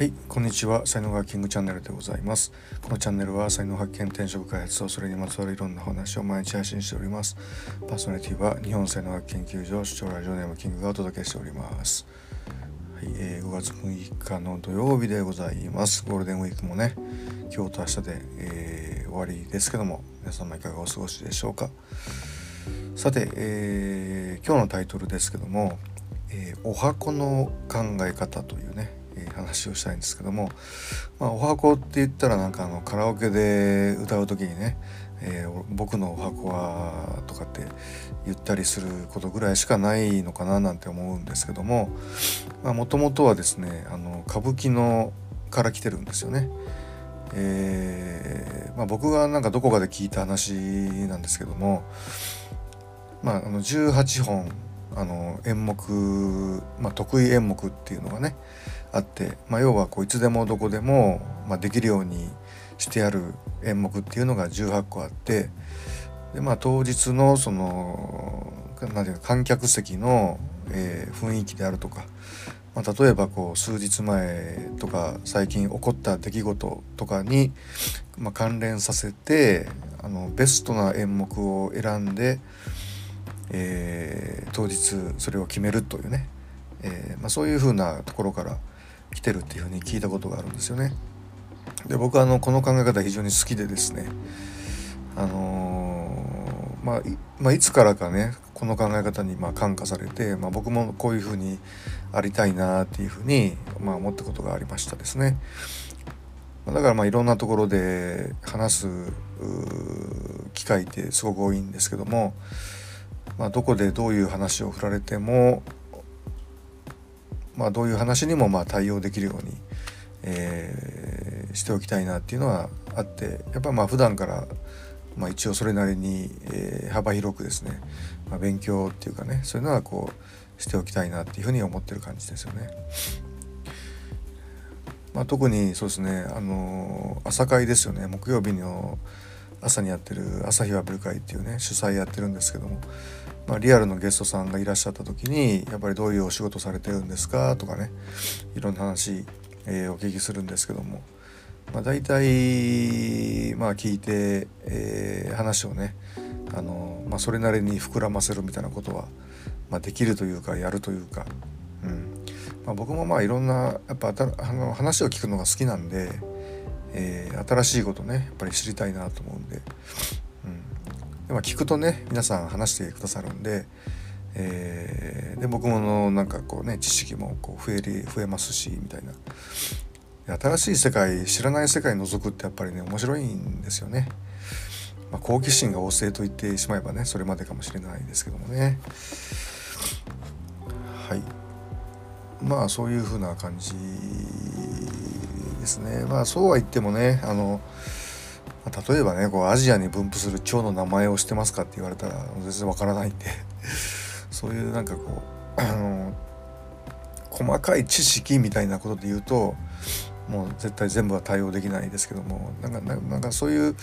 はい、こんにちは。才能学キングチャンネルでございます。このチャンネルは才能発見、転職開発とそれにまつわるいろんな話を毎日配信しております。パーソナリティは日本才能学研究所主張ラジオネームキングがお届けしております。はい、えー、5月6日の土曜日でございます。ゴールデンウィークもね、今日と明日で、えー、終わりですけども、皆様いかがお過ごしでしょうか。さて、えー、今日のタイトルですけども、えー、お箱の考え方というね、話をしたいんですけども、まあ、お箱って言ったらなんかあのカラオケで歌う時にね「えー、僕のお箱は」とかって言ったりすることぐらいしかないのかななんて思うんですけどももともとはですねあの歌舞伎のから来てるんですよね。えーまあ、僕がなんかどこかで聞いた話なんですけども、まあ、あの18本あの演目、まあ、得意演目っていうのがねあって、まあ、要はこういつでもどこでも、まあ、できるようにしてある演目っていうのが18個あってで、まあ、当日のそのなんていうか観客席の、えー、雰囲気であるとか、まあ、例えばこう数日前とか最近起こった出来事とかに、まあ、関連させてあのベストな演目を選んで、えー、当日それを決めるというね、えーまあ、そういうふうなところから来てるっていうふうに聞いたことがあるんですよね。で僕はあのこの考え方非常に好きでですねあのー、まあ、まあ、いつからかねこの考え方にまあ感化されて、まあ、僕もこういうふうにありたいなっていうふうにまあ思ったことがありましたですね。だからまあいろんなところで話す機会ってすごく多いんですけども、まあ、どこでどういう話を振られてもまあ、どういう話にもまあ対応できるように、えー、しておきたいなっていうのはあってやっぱまあ普段からまあ一応それなりに、えー、幅広くですね、まあ、勉強っていうかねそういうのはこうしておきたいなっていうふうに思ってる感じですよね。まあ、特にそうですねあの朝会ですよね木曜日の朝にやってる朝日はブル会っていうね主催やってるんですけどもまあ、リアルのゲストさんがいらっしゃった時にやっぱりどういうお仕事されてるんですかとかねいろんな話、えー、お聞きするんですけども、まあ、大体まあ聞いて、えー、話をねあの、まあ、それなりに膨らませるみたいなことは、まあ、できるというかやるというか、うんまあ、僕もまあいろんなやっぱあの話を聞くのが好きなんで、えー、新しいことねやっぱり知りたいなと思うんで。で、まあ、聞くとね皆さん話してくださるんで,、えー、で僕ものなんかこうね知識もこう増えり増えますしみたいな。新しい世界知らない世界覗くってやっぱりね面白いんですよね。まあ、好奇心が旺盛と言ってしまえばねそれまでかもしれないですけどもね。はい。まあそういうふうな感じですね。まあそうは言ってもねあのま例えばねこうアジアに分布する蝶の名前を知ってますかって言われたら全然わからないんで。そういうなんかこうあの細かい知識みたいなことで言うともう絶対全部は対応できないですけどもなんかなんかそういう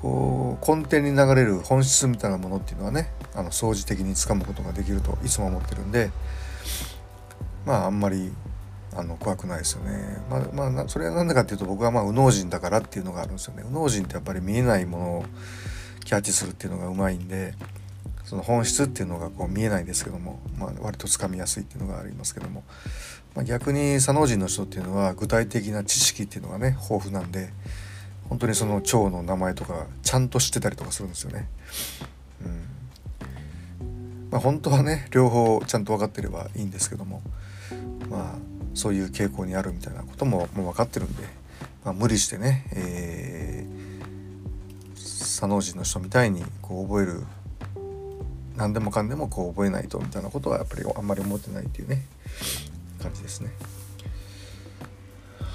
こう根底に流れる本質みたいなものっていうのはねあの掃除的につかむことができるといつも思ってるんでまああんまりあの怖くないですよね。まあ、まあ、それは何でかっていうと僕はまあ右脳人だからっていうのがあるんですよね。右脳人ってやっぱり見えないものをキャッチするっていうのがうまいんでその本質っていうのがこう見えないですけども、まあ、割とつかみやすいっていうのがありますけども、まあ、逆に左脳人の人っていうのは具体的な知識っていうのがね豊富なんで本当にその蝶の名前とかちゃんと知ってたりとかするんですよね。うんまあ、本当はね両方ちゃんと分かってればいいんですけどもまあそういう傾向にあるみたいなことももう分かってるんで、まあ、無理してね、えー、左脳人の人みたいにこう覚える何でもかんでもこう覚えないとみたいなことはやっぱりあんまり思ってないっていうね感じですね。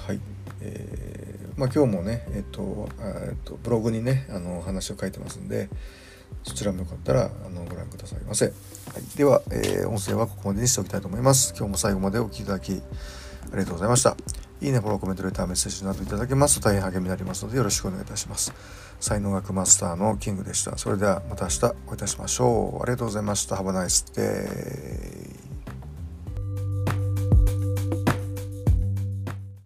はい、えー、まあ、今日もね、えっとえっと、ブログにねあの話を書いてますんでそちらもよかったらあのご覧くださいませ。はい、では、えー、音声はここまでにしておきたいと思います。今日も最後までお聴きいただきありがとうございました。いいね、フォロー、コメント、レター、メッセージなどいただけますと大変励みになりますのでよろしくお願いいたします。才能学マスターのキングでした。それではまた明日お会いいたしましょう。ありがとうございました。Have a nice day.